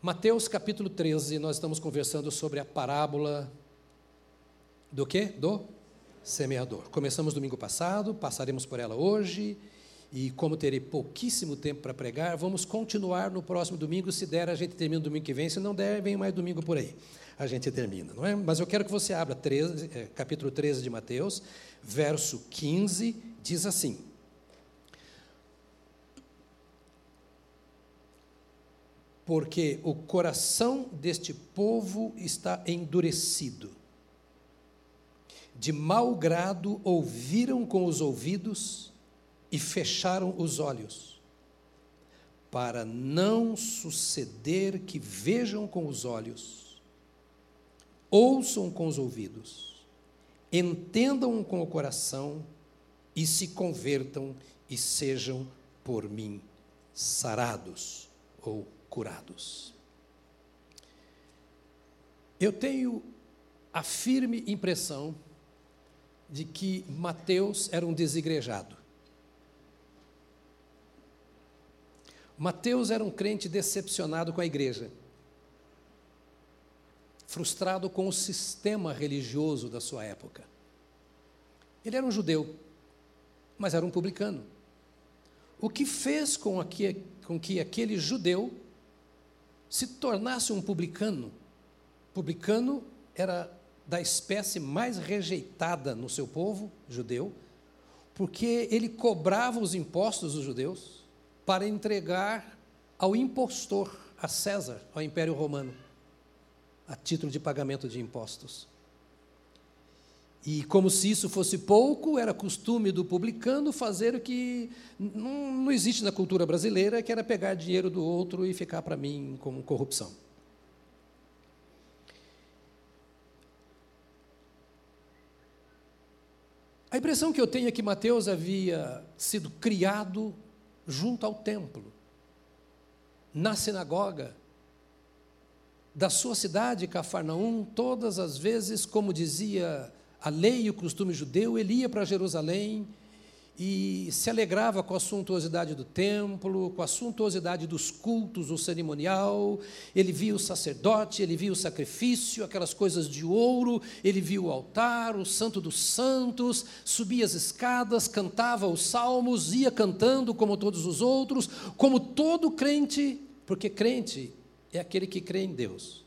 Mateus capítulo 13, nós estamos conversando sobre a parábola do quê? Do semeador. Começamos domingo passado, passaremos por ela hoje, e como terei pouquíssimo tempo para pregar, vamos continuar no próximo domingo. Se der, a gente termina domingo que vem, se não der, vem mais domingo por aí. A gente termina, não é? Mas eu quero que você abra 13, é, capítulo 13 de Mateus, verso 15, diz assim: porque o coração deste povo está endurecido. De mau grado ouviram com os ouvidos e fecharam os olhos, para não suceder que vejam com os olhos, ouçam com os ouvidos, entendam com o coração e se convertam e sejam por mim sarados ou curados. Eu tenho a firme impressão de que Mateus era um desigrejado. Mateus era um crente decepcionado com a igreja, frustrado com o sistema religioso da sua época. Ele era um judeu, mas era um publicano. O que fez com que, com que aquele judeu se tornasse um publicano. Publicano era da espécie mais rejeitada no seu povo judeu, porque ele cobrava os impostos dos judeus para entregar ao impostor, a César, ao Império Romano, a título de pagamento de impostos. E como se isso fosse pouco, era costume do publicano fazer o que não, não existe na cultura brasileira, que era pegar dinheiro do outro e ficar para mim como corrupção. A impressão que eu tenho é que Mateus havia sido criado junto ao templo, na sinagoga, da sua cidade, Cafarnaum, todas as vezes, como dizia a lei e o costume judeu, ele ia para Jerusalém e se alegrava com a suntuosidade do templo, com a suntuosidade dos cultos, o cerimonial. Ele via o sacerdote, ele via o sacrifício, aquelas coisas de ouro, ele via o altar, o santo dos santos, subia as escadas, cantava os salmos, ia cantando como todos os outros, como todo crente, porque crente é aquele que crê em Deus.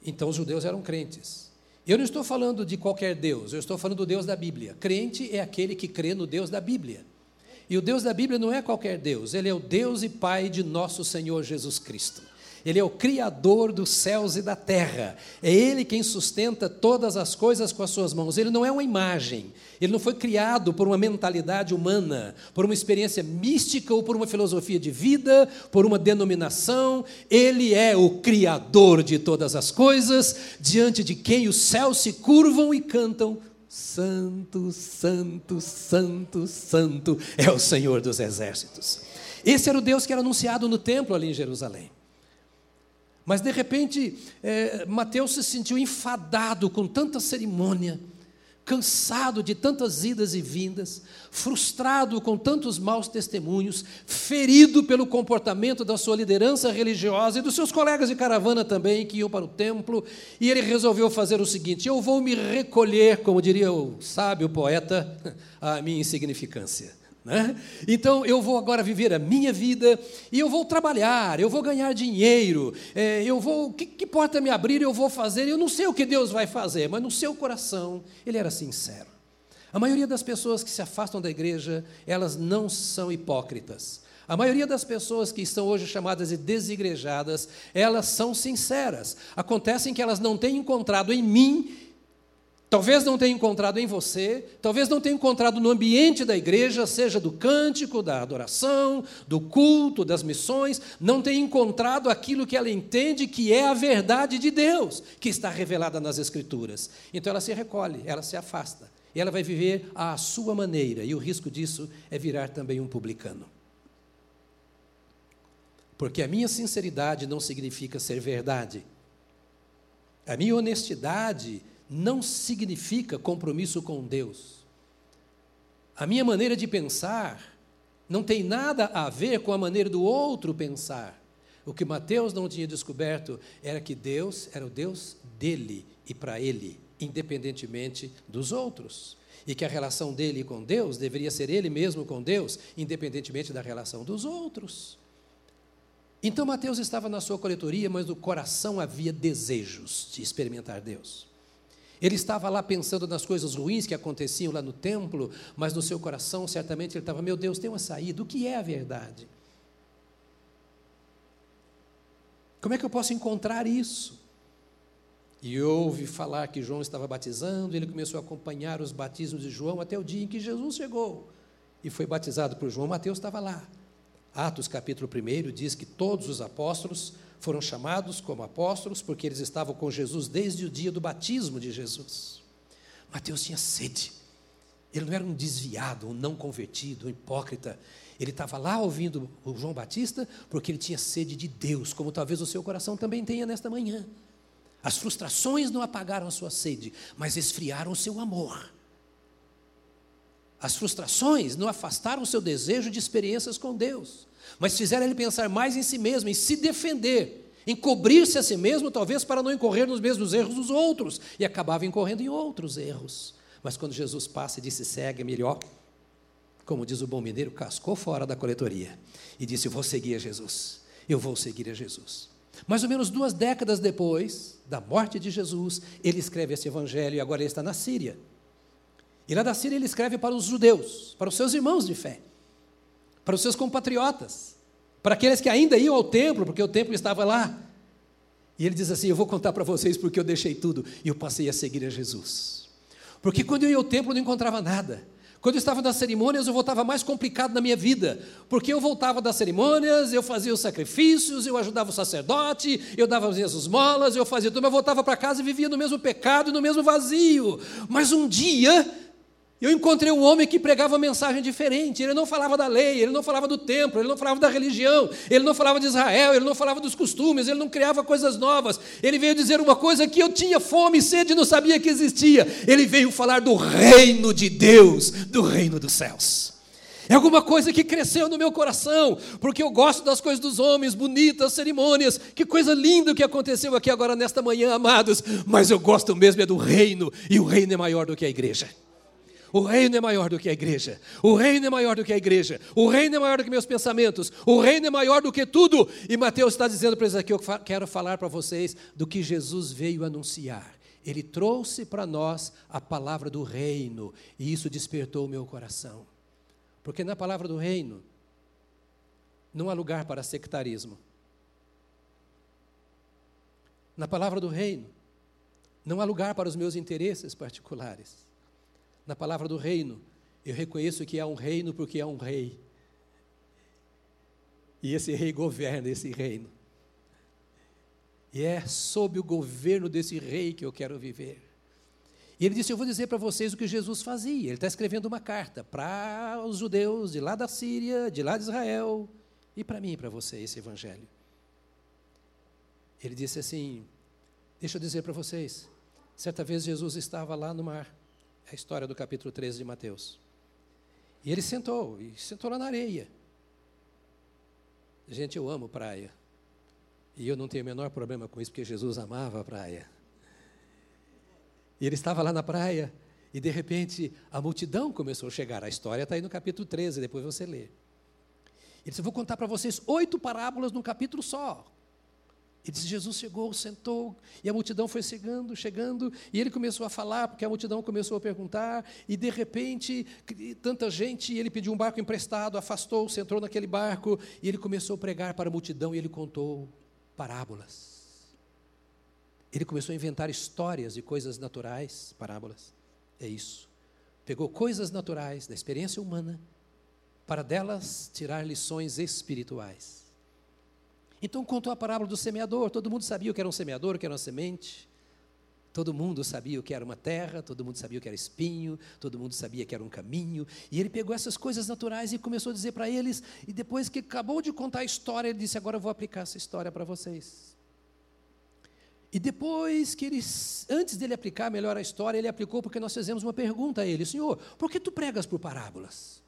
Então os judeus eram crentes. Eu não estou falando de qualquer Deus, eu estou falando do Deus da Bíblia. Crente é aquele que crê no Deus da Bíblia. E o Deus da Bíblia não é qualquer Deus, ele é o Deus e Pai de nosso Senhor Jesus Cristo. Ele é o Criador dos céus e da terra. É Ele quem sustenta todas as coisas com as suas mãos. Ele não é uma imagem. Ele não foi criado por uma mentalidade humana, por uma experiência mística ou por uma filosofia de vida, por uma denominação. Ele é o Criador de todas as coisas, diante de quem os céus se curvam e cantam Santo, Santo, Santo, Santo é o Senhor dos exércitos. Esse era o Deus que era anunciado no templo ali em Jerusalém. Mas de repente, é, Mateus se sentiu enfadado com tanta cerimônia, cansado de tantas idas e vindas, frustrado com tantos maus testemunhos, ferido pelo comportamento da sua liderança religiosa e dos seus colegas de caravana também que iam para o templo, e ele resolveu fazer o seguinte: eu vou me recolher, como diria o sábio poeta, à minha insignificância. Né? Então eu vou agora viver a minha vida e eu vou trabalhar, eu vou ganhar dinheiro, é, eu vou, que, que porta me abrir eu vou fazer, eu não sei o que Deus vai fazer, mas no seu coração ele era sincero. A maioria das pessoas que se afastam da igreja, elas não são hipócritas. A maioria das pessoas que estão hoje chamadas de desigrejadas, elas são sinceras. Acontece que elas não têm encontrado em mim Talvez não tenha encontrado em você, talvez não tenha encontrado no ambiente da igreja, seja do cântico, da adoração, do culto, das missões, não tenha encontrado aquilo que ela entende que é a verdade de Deus, que está revelada nas Escrituras. Então ela se recolhe, ela se afasta, e ela vai viver à sua maneira, e o risco disso é virar também um publicano. Porque a minha sinceridade não significa ser verdade. A minha honestidade não significa compromisso com Deus. A minha maneira de pensar não tem nada a ver com a maneira do outro pensar. O que Mateus não tinha descoberto era que Deus era o Deus dele e para ele, independentemente dos outros. E que a relação dele com Deus deveria ser ele mesmo com Deus, independentemente da relação dos outros. Então Mateus estava na sua coletoria, mas no coração havia desejos de experimentar Deus. Ele estava lá pensando nas coisas ruins que aconteciam lá no templo, mas no seu coração certamente ele estava: Meu Deus, tem uma saída, o que é a verdade? Como é que eu posso encontrar isso? E ouve falar que João estava batizando, ele começou a acompanhar os batismos de João até o dia em que Jesus chegou e foi batizado por João. Mateus estava lá. Atos capítulo 1 diz que todos os apóstolos foram chamados como apóstolos porque eles estavam com Jesus desde o dia do batismo de Jesus. Mateus tinha sede. Ele não era um desviado, um não convertido, um hipócrita. Ele estava lá ouvindo o João Batista porque ele tinha sede de Deus, como talvez o seu coração também tenha nesta manhã. As frustrações não apagaram a sua sede, mas esfriaram o seu amor. As frustrações não afastaram o seu desejo de experiências com Deus, mas fizeram ele pensar mais em si mesmo, em se defender, em cobrir-se a si mesmo, talvez para não incorrer nos mesmos erros dos outros, e acabava incorrendo em outros erros. Mas quando Jesus passa e disse: segue-me, ó, como diz o bom mineiro, cascou fora da coletoria e disse: Vou seguir a Jesus, eu vou seguir a Jesus. Mais ou menos duas décadas depois da morte de Jesus, ele escreve esse evangelho e agora ele está na Síria. E lá da Síria ele escreve para os judeus, para os seus irmãos de fé, para os seus compatriotas, para aqueles que ainda iam ao templo, porque o templo estava lá. E ele diz assim: Eu vou contar para vocês porque eu deixei tudo e eu passei a seguir a Jesus. Porque quando eu ia ao templo eu não encontrava nada. Quando eu estava nas cerimônias, eu voltava mais complicado na minha vida, porque eu voltava das cerimônias, eu fazia os sacrifícios, eu ajudava o sacerdote, eu dava as minhas esmolas, eu fazia tudo, mas eu voltava para casa e vivia no mesmo pecado e no mesmo vazio. Mas um dia, eu encontrei um homem que pregava uma mensagem diferente. Ele não falava da lei, ele não falava do templo, ele não falava da religião, ele não falava de Israel, ele não falava dos costumes, ele não criava coisas novas. Ele veio dizer uma coisa que eu tinha fome e sede e não sabia que existia. Ele veio falar do reino de Deus, do reino dos céus. É alguma coisa que cresceu no meu coração, porque eu gosto das coisas dos homens, bonitas, cerimônias. Que coisa linda que aconteceu aqui agora nesta manhã, amados. Mas eu gosto mesmo é do reino, e o reino é maior do que a igreja. O reino é maior do que a igreja. O reino é maior do que a igreja. O reino é maior do que meus pensamentos. O reino é maior do que tudo. E Mateus está dizendo para eles aqui: eu quero falar para vocês do que Jesus veio anunciar. Ele trouxe para nós a palavra do reino. E isso despertou o meu coração. Porque na palavra do reino não há lugar para sectarismo. Na palavra do reino não há lugar para os meus interesses particulares na palavra do reino, eu reconheço que há um reino porque há um rei. E esse rei governa esse reino. E é sob o governo desse rei que eu quero viver. E ele disse: Eu vou dizer para vocês o que Jesus fazia. Ele está escrevendo uma carta para os judeus de lá da Síria, de lá de Israel, e para mim e para você, esse evangelho. Ele disse assim: Deixa eu dizer para vocês. Certa vez Jesus estava lá no mar. A história do capítulo 13 de Mateus. E ele sentou, e sentou lá na areia. Gente, eu amo praia. E eu não tenho o menor problema com isso, porque Jesus amava a praia. E ele estava lá na praia, e de repente a multidão começou a chegar. A história está aí no capítulo 13, depois você lê. Ele disse: vou contar para vocês oito parábolas num capítulo só. E diz: Jesus chegou, sentou, e a multidão foi chegando, chegando, e ele começou a falar, porque a multidão começou a perguntar, e de repente, tanta gente, ele pediu um barco emprestado, afastou-se, entrou naquele barco, e ele começou a pregar para a multidão, e ele contou parábolas. Ele começou a inventar histórias de coisas naturais, parábolas. É isso. Pegou coisas naturais da experiência humana, para delas tirar lições espirituais. Então contou a parábola do semeador. Todo mundo sabia o que era um semeador, o que era uma semente. Todo mundo sabia o que era uma terra, todo mundo sabia o que era espinho, todo mundo sabia que era um caminho. E ele pegou essas coisas naturais e começou a dizer para eles. E depois que acabou de contar a história, ele disse: Agora eu vou aplicar essa história para vocês. E depois que ele, antes dele aplicar melhor a história, ele aplicou porque nós fizemos uma pergunta a ele: Senhor, por que tu pregas por parábolas?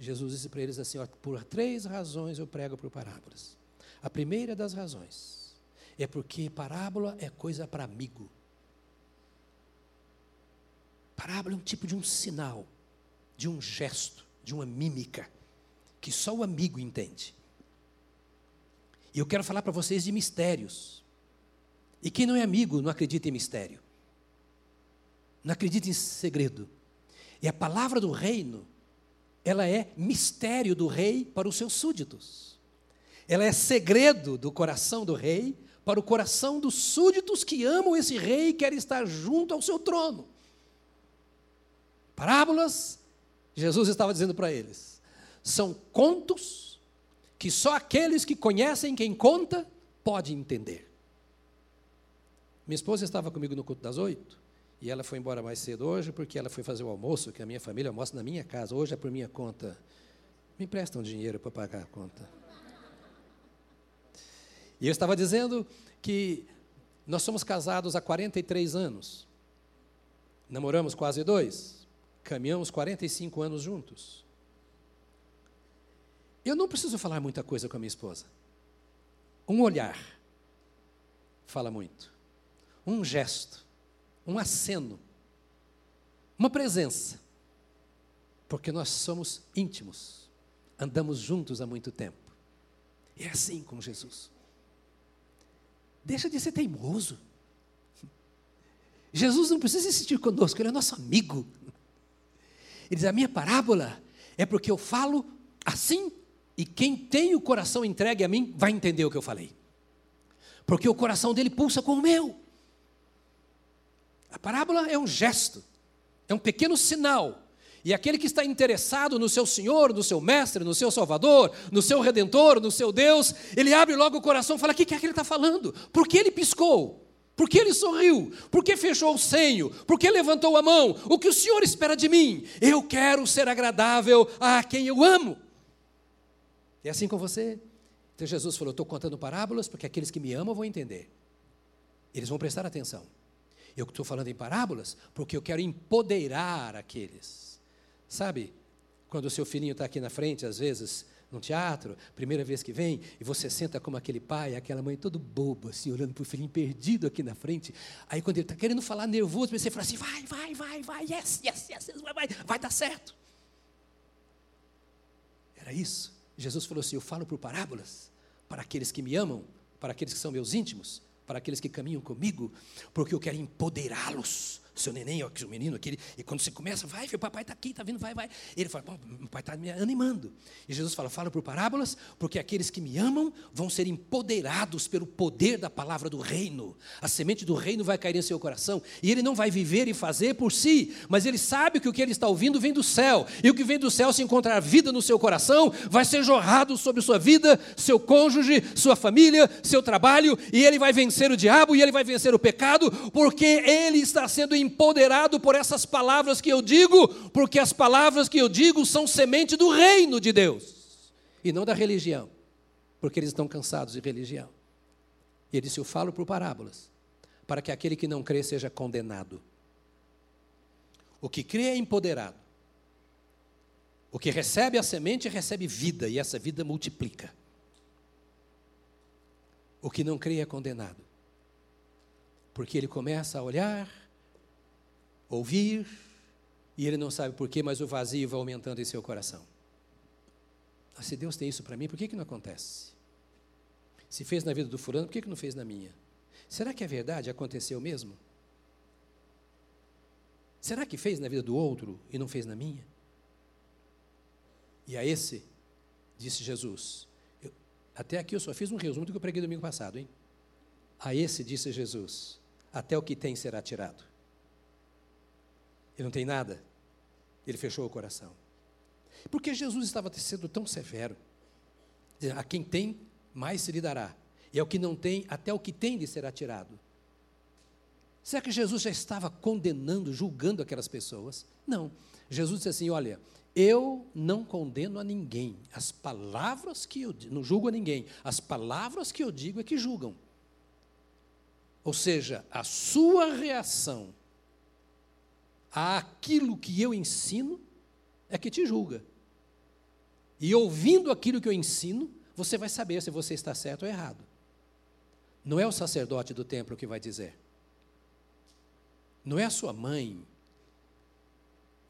Jesus disse para eles assim: Por três razões eu prego por parábolas. A primeira das razões é porque parábola é coisa para amigo. Parábola é um tipo de um sinal, de um gesto, de uma mímica, que só o amigo entende. E eu quero falar para vocês de mistérios. E quem não é amigo não acredita em mistério. Não acredita em segredo. E a palavra do reino, ela é mistério do rei para os seus súditos. Ela é segredo do coração do rei para o coração dos súditos que amam esse rei e querem estar junto ao seu trono. Parábolas, Jesus estava dizendo para eles, são contos que só aqueles que conhecem quem conta podem entender. Minha esposa estava comigo no culto das oito, e ela foi embora mais cedo hoje, porque ela foi fazer o almoço, que a minha família almoça na minha casa, hoje é por minha conta. Me emprestam dinheiro para pagar a conta. E eu estava dizendo que nós somos casados há 43 anos, namoramos quase dois, caminhamos 45 anos juntos. Eu não preciso falar muita coisa com a minha esposa. Um olhar fala muito. Um gesto, um aceno, uma presença. Porque nós somos íntimos, andamos juntos há muito tempo. E é assim com Jesus. Deixa de ser teimoso. Jesus não precisa insistir conosco, ele é nosso amigo. Ele diz: a minha parábola é porque eu falo assim e quem tem o coração entregue a mim vai entender o que eu falei. Porque o coração dele pulsa com o meu. A parábola é um gesto, é um pequeno sinal. E aquele que está interessado no seu Senhor, no seu Mestre, no seu Salvador, no seu Redentor, no seu Deus, ele abre logo o coração e fala: o que é que ele está falando? Por que ele piscou? Por que ele sorriu? Por que fechou o senho? Por que levantou a mão? O que o Senhor espera de mim? Eu quero ser agradável a quem eu amo. É assim com você? Então Jesus falou: estou contando parábolas porque aqueles que me amam vão entender. Eles vão prestar atenção. Eu estou falando em parábolas porque eu quero empoderar aqueles. Sabe, quando o seu filhinho está aqui na frente, às vezes, num teatro, primeira vez que vem, e você senta como aquele pai, aquela mãe todo bobo, assim, olhando para o filhinho perdido aqui na frente. Aí quando ele está querendo falar nervoso, você fala assim: vai, vai, vai, vai, yes, yes, yes, vai, vai, vai dar certo. Era isso. Jesus falou assim: Eu falo por parábolas para aqueles que me amam, para aqueles que são meus íntimos, para aqueles que caminham comigo, porque eu quero empoderá-los seu neném, ó, o menino aquele, e quando você começa, vai, filho, papai está aqui, está vindo, vai, vai. Ele fala, meu pai está me animando. E Jesus fala, fala por parábolas, porque aqueles que me amam vão ser empoderados pelo poder da palavra do reino. A semente do reino vai cair em seu coração, e ele não vai viver e fazer por si, mas ele sabe que o que ele está ouvindo vem do céu, e o que vem do céu, se encontrar vida no seu coração, vai ser jorrado sobre sua vida, seu cônjuge, sua família, seu trabalho, e ele vai vencer o diabo, e ele vai vencer o pecado, porque ele está sendo empoderado empoderado por essas palavras que eu digo, porque as palavras que eu digo são semente do reino de Deus e não da religião, porque eles estão cansados de religião. E ele disse: Eu falo por parábolas, para que aquele que não crê seja condenado. O que crê é empoderado. O que recebe a semente recebe vida, e essa vida multiplica. O que não crê é condenado. Porque ele começa a olhar ouvir, e ele não sabe porquê, mas o vazio vai aumentando em seu coração. Ah, se Deus tem isso para mim, por que, que não acontece? Se fez na vida do fulano, por que, que não fez na minha? Será que é verdade? Aconteceu mesmo? Será que fez na vida do outro e não fez na minha? E a esse, disse Jesus, eu, até aqui eu só fiz um resumo do que eu preguei domingo passado, hein? A esse, disse Jesus, até o que tem será tirado. Ele não tem nada. Ele fechou o coração. Porque Jesus estava sendo tão severo. A quem tem, mais se lhe dará. E ao que não tem, até o que tem lhe será tirado. Será que Jesus já estava condenando, julgando aquelas pessoas? Não. Jesus disse assim: Olha, eu não condeno a ninguém. As palavras que eu não julgo a ninguém. As palavras que eu digo é que julgam. Ou seja, a sua reação aquilo que eu ensino é que te julga. E ouvindo aquilo que eu ensino, você vai saber se você está certo ou errado. Não é o sacerdote do templo que vai dizer. Não é a sua mãe,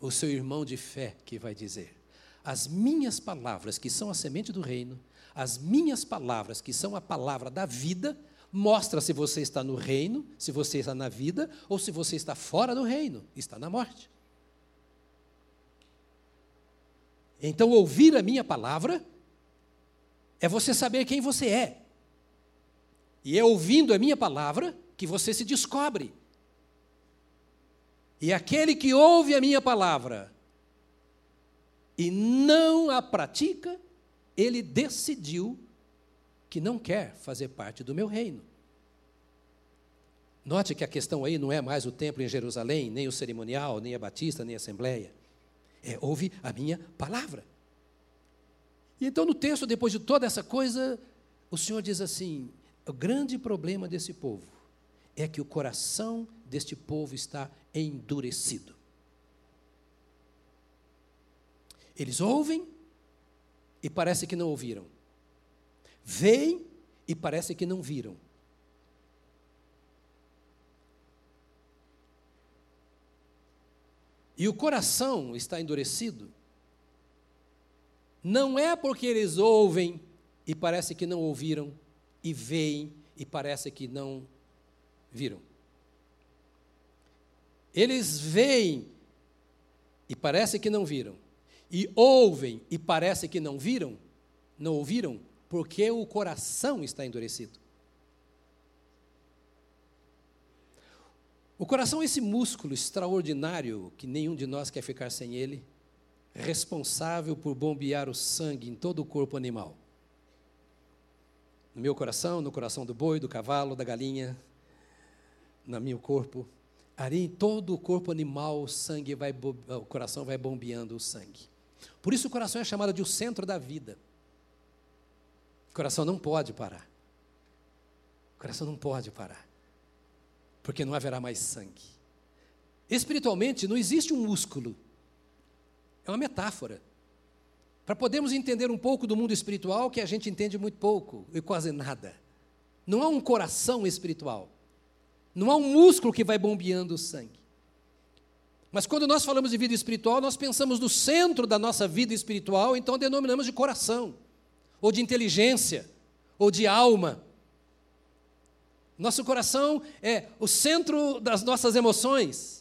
o seu irmão de fé que vai dizer. As minhas palavras, que são a semente do reino, as minhas palavras, que são a palavra da vida, mostra se você está no reino, se você está na vida, ou se você está fora do reino, está na morte. Então, ouvir a minha palavra é você saber quem você é. E é ouvindo a minha palavra que você se descobre. E aquele que ouve a minha palavra e não a pratica, ele decidiu que não quer fazer parte do meu reino. Note que a questão aí não é mais o templo em Jerusalém, nem o cerimonial, nem a batista, nem a assembleia. É, ouve a minha palavra. E então, no texto, depois de toda essa coisa, o Senhor diz assim: o grande problema desse povo é que o coração deste povo está endurecido. Eles ouvem e parece que não ouviram. Veem e parece que não viram. E o coração está endurecido não é porque eles ouvem e parece que não ouviram, e veem e parece que não viram. Eles veem e parece que não viram, e ouvem e parece que não viram, não ouviram, porque o coração está endurecido. O coração é esse músculo extraordinário que nenhum de nós quer ficar sem ele responsável por bombear o sangue em todo o corpo animal. No meu coração, no coração do boi, do cavalo, da galinha, no meu corpo. Ali em todo o corpo animal, o sangue vai, o coração vai bombeando o sangue. Por isso o coração é chamado de o centro da vida. O coração não pode parar. O coração não pode parar. Porque não haverá mais sangue. Espiritualmente, não existe um músculo é uma metáfora. Para podermos entender um pouco do mundo espiritual que a gente entende muito pouco e quase nada. Não há um coração espiritual. Não há um músculo que vai bombeando o sangue. Mas quando nós falamos de vida espiritual, nós pensamos no centro da nossa vida espiritual, então denominamos de coração, ou de inteligência, ou de alma. Nosso coração é o centro das nossas emoções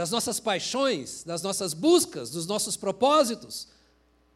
das nossas paixões, das nossas buscas, dos nossos propósitos,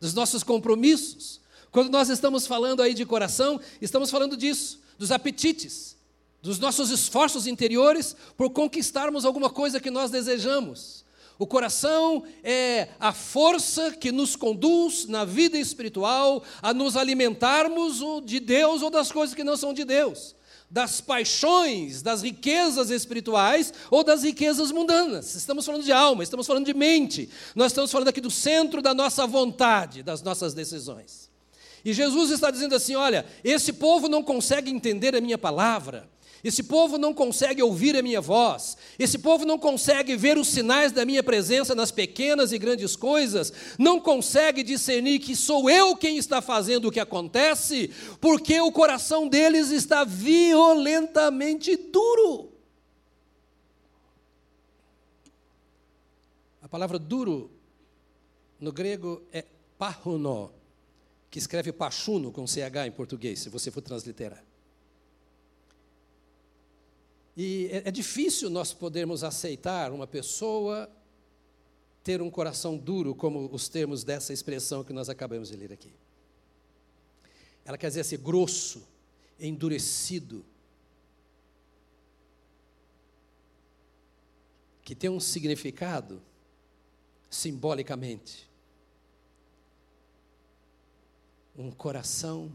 dos nossos compromissos. Quando nós estamos falando aí de coração, estamos falando disso, dos apetites, dos nossos esforços interiores por conquistarmos alguma coisa que nós desejamos. O coração é a força que nos conduz na vida espiritual a nos alimentarmos de Deus ou das coisas que não são de Deus das paixões, das riquezas espirituais ou das riquezas mundanas. Estamos falando de alma, estamos falando de mente. Nós estamos falando aqui do centro da nossa vontade, das nossas decisões. E Jesus está dizendo assim: olha, esse povo não consegue entender a minha palavra. Esse povo não consegue ouvir a minha voz, esse povo não consegue ver os sinais da minha presença nas pequenas e grandes coisas, não consegue discernir que sou eu quem está fazendo o que acontece, porque o coração deles está violentamente duro. A palavra duro no grego é parruno, que escreve pachuno com CH em português, se você for transliterar. E é, é difícil nós podermos aceitar uma pessoa ter um coração duro, como os termos dessa expressão que nós acabamos de ler aqui. Ela quer dizer ser grosso, endurecido, que tem um significado simbolicamente. Um coração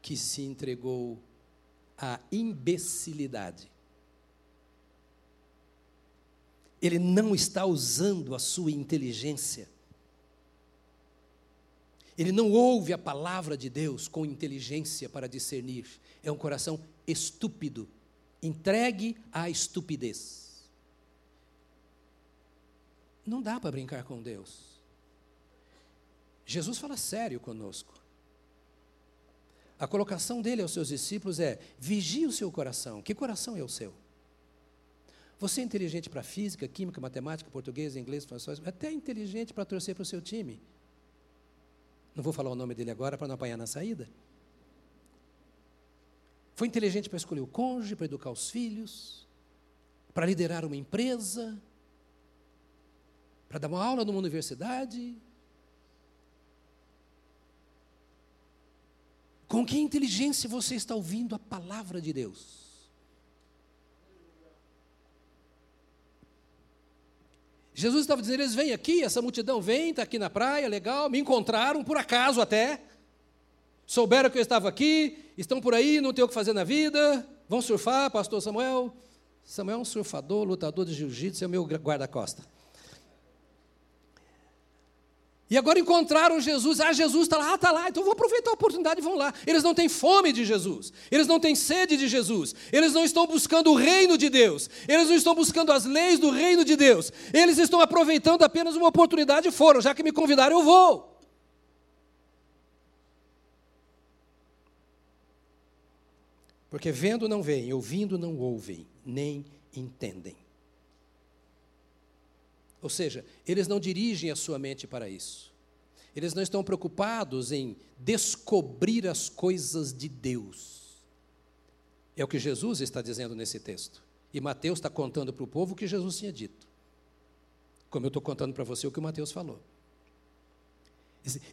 que se entregou à imbecilidade. Ele não está usando a sua inteligência. Ele não ouve a palavra de Deus com inteligência para discernir. É um coração estúpido, entregue à estupidez. Não dá para brincar com Deus. Jesus fala sério conosco. a colocação dele aos seus discípulos é: vigie o seu coração. Que coração é o seu? Você é inteligente para física, química, matemática, português, inglês, francês, até inteligente para torcer para o seu time. Não vou falar o nome dele agora para não apanhar na saída. Foi inteligente para escolher o cônjuge, para educar os filhos, para liderar uma empresa, para dar uma aula numa universidade. Com que inteligência você está ouvindo a palavra de Deus? Jesus estava dizendo: eles vêm aqui, essa multidão vem, está aqui na praia, legal, me encontraram, por acaso até, souberam que eu estava aqui, estão por aí, não tem o que fazer na vida, vão surfar, pastor Samuel. Samuel é um surfador, lutador de jiu-jitsu, é o meu guarda-costa. E agora encontraram Jesus, ah, Jesus está lá, está lá, então vou aproveitar a oportunidade e vão lá. Eles não têm fome de Jesus, eles não têm sede de Jesus, eles não estão buscando o reino de Deus, eles não estão buscando as leis do reino de Deus, eles estão aproveitando apenas uma oportunidade e foram, já que me convidaram, eu vou. Porque vendo não veem, ouvindo não ouvem, nem entendem. Ou seja, eles não dirigem a sua mente para isso. Eles não estão preocupados em descobrir as coisas de Deus. É o que Jesus está dizendo nesse texto. E Mateus está contando para o povo o que Jesus tinha dito. Como eu estou contando para você o que o Mateus falou.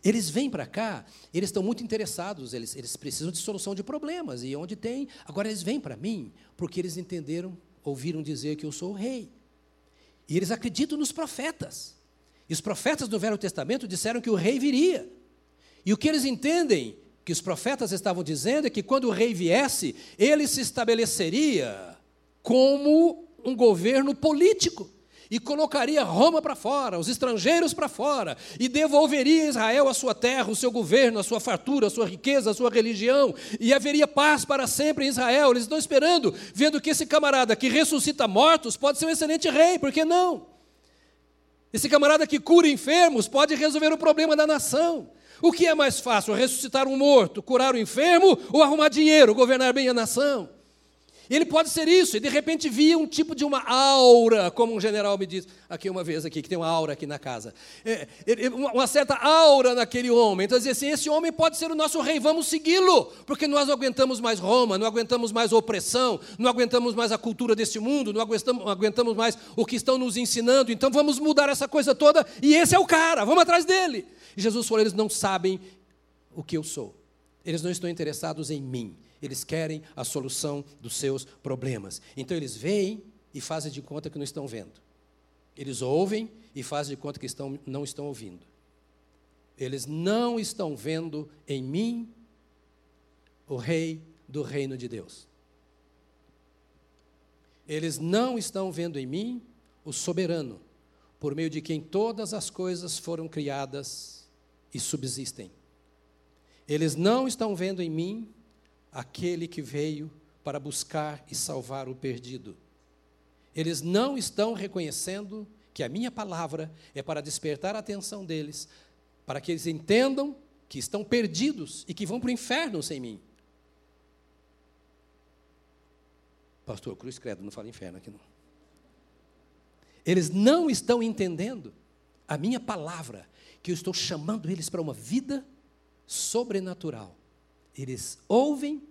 Eles vêm para cá, eles estão muito interessados, eles, eles precisam de solução de problemas, e onde tem. Agora eles vêm para mim, porque eles entenderam, ouviram dizer que eu sou o rei. E eles acreditam nos profetas. E os profetas do Velho Testamento disseram que o rei viria. E o que eles entendem que os profetas estavam dizendo é que quando o rei viesse, ele se estabeleceria como um governo político e colocaria Roma para fora, os estrangeiros para fora, e devolveria a Israel a sua terra, o seu governo, a sua fartura, a sua riqueza, a sua religião, e haveria paz para sempre em Israel. Eles estão esperando, vendo que esse camarada que ressuscita mortos pode ser um excelente rei, por que não? Esse camarada que cura enfermos pode resolver o problema da nação. O que é mais fácil, ressuscitar um morto, curar o um enfermo ou arrumar dinheiro, governar bem a nação? Ele pode ser isso, e de repente via um tipo de uma aura, como um general me disse aqui uma vez aqui, que tem uma aura aqui na casa. É, uma certa aura naquele homem. Então dizia assim: esse homem pode ser o nosso rei, vamos segui-lo, porque nós não aguentamos mais Roma, não aguentamos mais a opressão, não aguentamos mais a cultura deste mundo, não aguentamos, não aguentamos mais o que estão nos ensinando, então vamos mudar essa coisa toda, e esse é o cara, vamos atrás dele. E Jesus falou: eles não sabem o que eu sou, eles não estão interessados em mim eles querem a solução dos seus problemas. Então eles veem e fazem de conta que não estão vendo. Eles ouvem e fazem de conta que estão, não estão ouvindo. Eles não estão vendo em mim o rei do reino de Deus. Eles não estão vendo em mim o soberano, por meio de quem todas as coisas foram criadas e subsistem. Eles não estão vendo em mim aquele que veio para buscar e salvar o perdido. Eles não estão reconhecendo que a minha palavra é para despertar a atenção deles, para que eles entendam que estão perdidos e que vão para o inferno sem mim. Pastor Cruz Credo, não fala inferno aqui não. Eles não estão entendendo a minha palavra, que eu estou chamando eles para uma vida sobrenatural. Eles ouvem,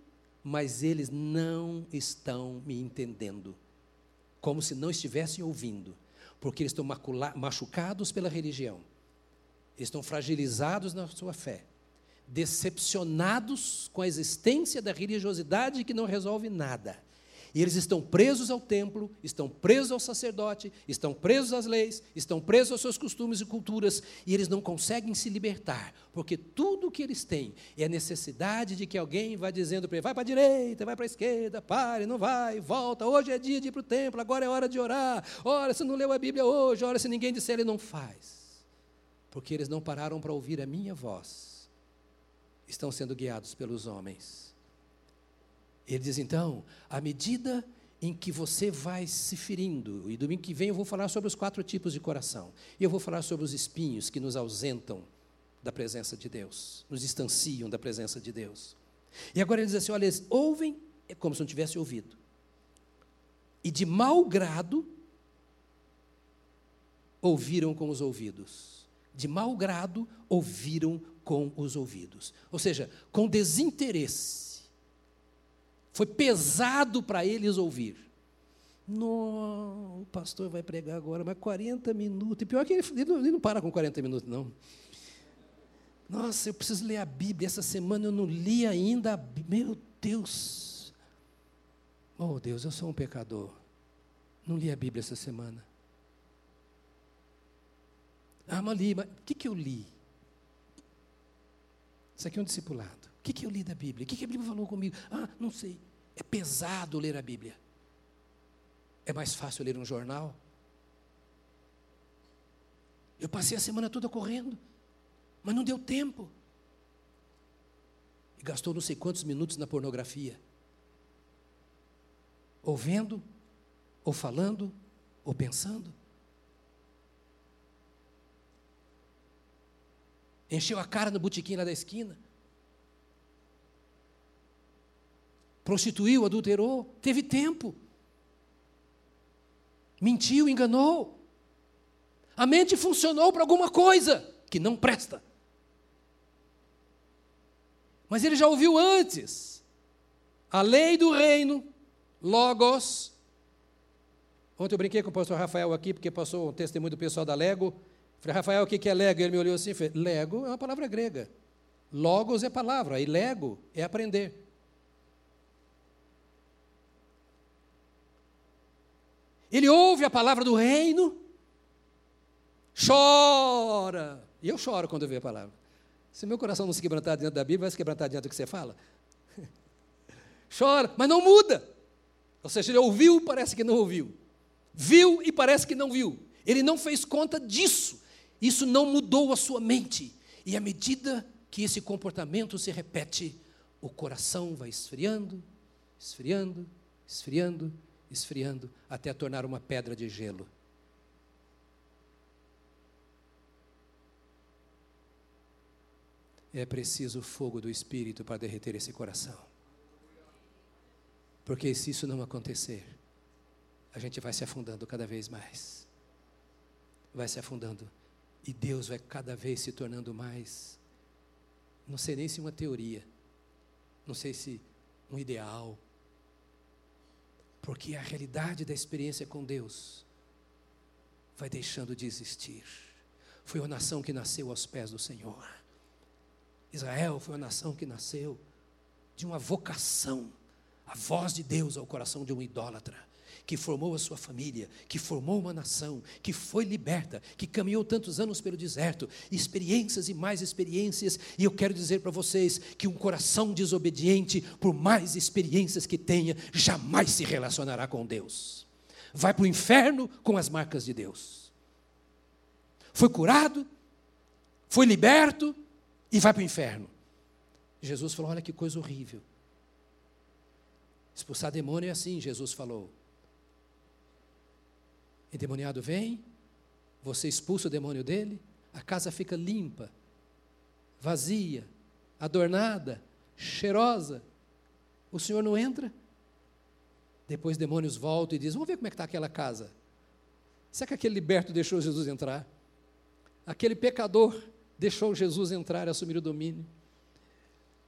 mas eles não estão me entendendo. Como se não estivessem ouvindo. Porque eles estão machucados pela religião. Eles estão fragilizados na sua fé. Decepcionados com a existência da religiosidade que não resolve nada. E eles estão presos ao templo, estão presos ao sacerdote, estão presos às leis, estão presos aos seus costumes e culturas, e eles não conseguem se libertar, porque tudo o que eles têm é a necessidade de que alguém vá dizendo para ele: vai para a direita, vai para a esquerda, pare, não vai, volta, hoje é dia de ir para o templo, agora é hora de orar, ora, se não leu a Bíblia hoje, ora, se ninguém disser, ele não faz. Porque eles não pararam para ouvir a minha voz, estão sendo guiados pelos homens. Ele diz então, à medida em que você vai se ferindo, e domingo que vem eu vou falar sobre os quatro tipos de coração, e eu vou falar sobre os espinhos que nos ausentam da presença de Deus, nos distanciam da presença de Deus. E agora ele diz assim: olha, eles ouvem, é como se não tivesse ouvido. E de mau grado ouviram com os ouvidos. De mau grado ouviram com os ouvidos. Ou seja, com desinteresse. Foi pesado para eles ouvir. Não, o pastor vai pregar agora, mas 40 minutos. E pior que ele, ele, não, ele não para com 40 minutos, não. Nossa, eu preciso ler a Bíblia. Essa semana eu não li ainda. Meu Deus. Oh, Deus, eu sou um pecador. Não li a Bíblia essa semana. Ah, mas li. Mas o que, que eu li? Isso aqui é um discipulado. Que, que eu li da Bíblia? O que, que a Bíblia falou comigo? Ah, não sei. É pesado ler a Bíblia. É mais fácil ler um jornal. Eu passei a semana toda correndo, mas não deu tempo. E gastou não sei quantos minutos na pornografia. Ou vendo, ou falando, ou pensando. Encheu a cara no botequim lá da esquina. Prostituiu, adulterou, teve tempo. Mentiu, enganou. A mente funcionou para alguma coisa que não presta. Mas ele já ouviu antes a lei do reino, Logos. Ontem eu brinquei com o pastor Rafael aqui, porque passou um testemunho do pessoal da Lego. Falei, Rafael, o que é Lego? Ele me olhou assim e falou: Lego é uma palavra grega. Logos é palavra, e Lego é aprender. Ele ouve a palavra do reino, chora. E eu choro quando eu vejo a palavra. Se meu coração não se quebrantar diante da Bíblia, vai se quebrantar diante do que você fala. chora, mas não muda. Ou seja, ele ouviu, parece que não ouviu. Viu e parece que não viu. Ele não fez conta disso. Isso não mudou a sua mente. E à medida que esse comportamento se repete, o coração vai esfriando, esfriando, esfriando, esfriando, até tornar uma pedra de gelo. É preciso o fogo do Espírito para derreter esse coração. Porque se isso não acontecer, a gente vai se afundando cada vez mais. Vai se afundando. E Deus vai cada vez se tornando mais. Não sei nem se uma teoria, não sei se um ideal, porque a realidade da experiência com Deus vai deixando de existir. Foi uma nação que nasceu aos pés do Senhor. Israel foi uma nação que nasceu de uma vocação, a voz de Deus ao coração de um idólatra que formou a sua família, que formou uma nação, que foi liberta, que caminhou tantos anos pelo deserto, experiências e mais experiências, e eu quero dizer para vocês que um coração desobediente, por mais experiências que tenha, jamais se relacionará com Deus. Vai para o inferno com as marcas de Deus. Foi curado, foi liberto e vai para o inferno. Jesus falou: olha que coisa horrível. Expulsar demônio é assim, Jesus falou endemoniado vem, você expulsa o demônio dele, a casa fica limpa, vazia, adornada, cheirosa. O senhor não entra? Depois demônios voltam e dizem: Vamos ver como é que está aquela casa. Será que aquele liberto deixou Jesus entrar? Aquele pecador deixou Jesus entrar e assumir o domínio?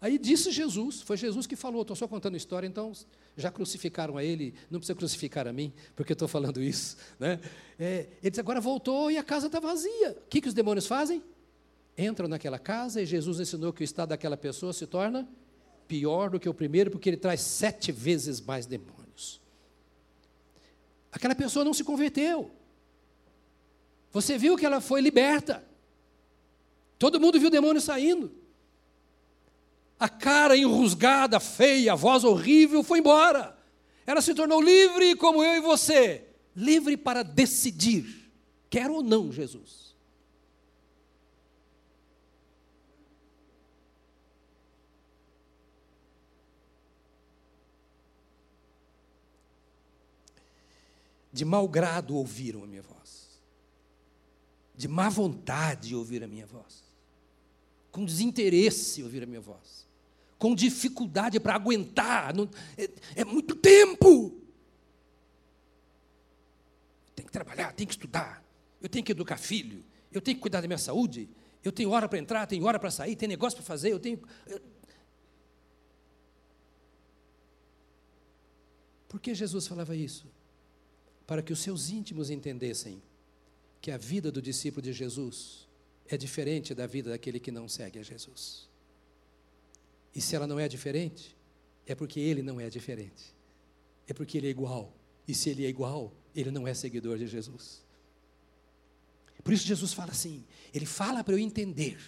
Aí disse Jesus, foi Jesus que falou, estou só contando história, então já crucificaram a ele, não precisa crucificar a mim, porque estou falando isso. Né? É, ele diz, agora voltou e a casa está vazia. O que, que os demônios fazem? Entram naquela casa e Jesus ensinou que o estado daquela pessoa se torna pior do que o primeiro, porque ele traz sete vezes mais demônios. Aquela pessoa não se converteu. Você viu que ela foi liberta. Todo mundo viu o demônio saindo a cara enrusgada, feia, a voz horrível foi embora. Ela se tornou livre como eu e você, livre para decidir, quer ou não Jesus. De mau grado ouviram a minha voz, de má vontade ouviram a minha voz, com desinteresse ouviram a minha voz com dificuldade para aguentar. Não, é, é muito tempo. Tem que trabalhar, tem que estudar. Eu tenho que educar filho. Eu tenho que cuidar da minha saúde. Eu tenho hora para entrar, tenho hora para sair, tem negócio para fazer. Eu tenho. Por que Jesus falava isso? Para que os seus íntimos entendessem que a vida do discípulo de Jesus é diferente da vida daquele que não segue a Jesus. E se ela não é diferente, é porque ele não é diferente. É porque ele é igual. E se ele é igual, ele não é seguidor de Jesus. Por isso Jesus fala assim: ele fala para eu entender,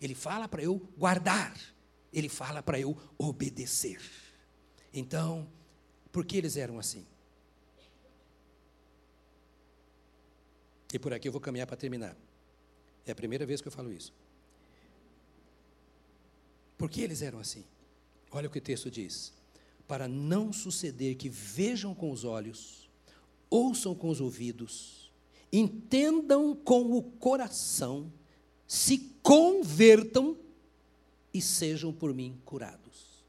ele fala para eu guardar, ele fala para eu obedecer. Então, por que eles eram assim? E por aqui eu vou caminhar para terminar. É a primeira vez que eu falo isso. Por que eles eram assim? Olha o que o texto diz: para não suceder que vejam com os olhos, ouçam com os ouvidos, entendam com o coração, se convertam e sejam por mim curados.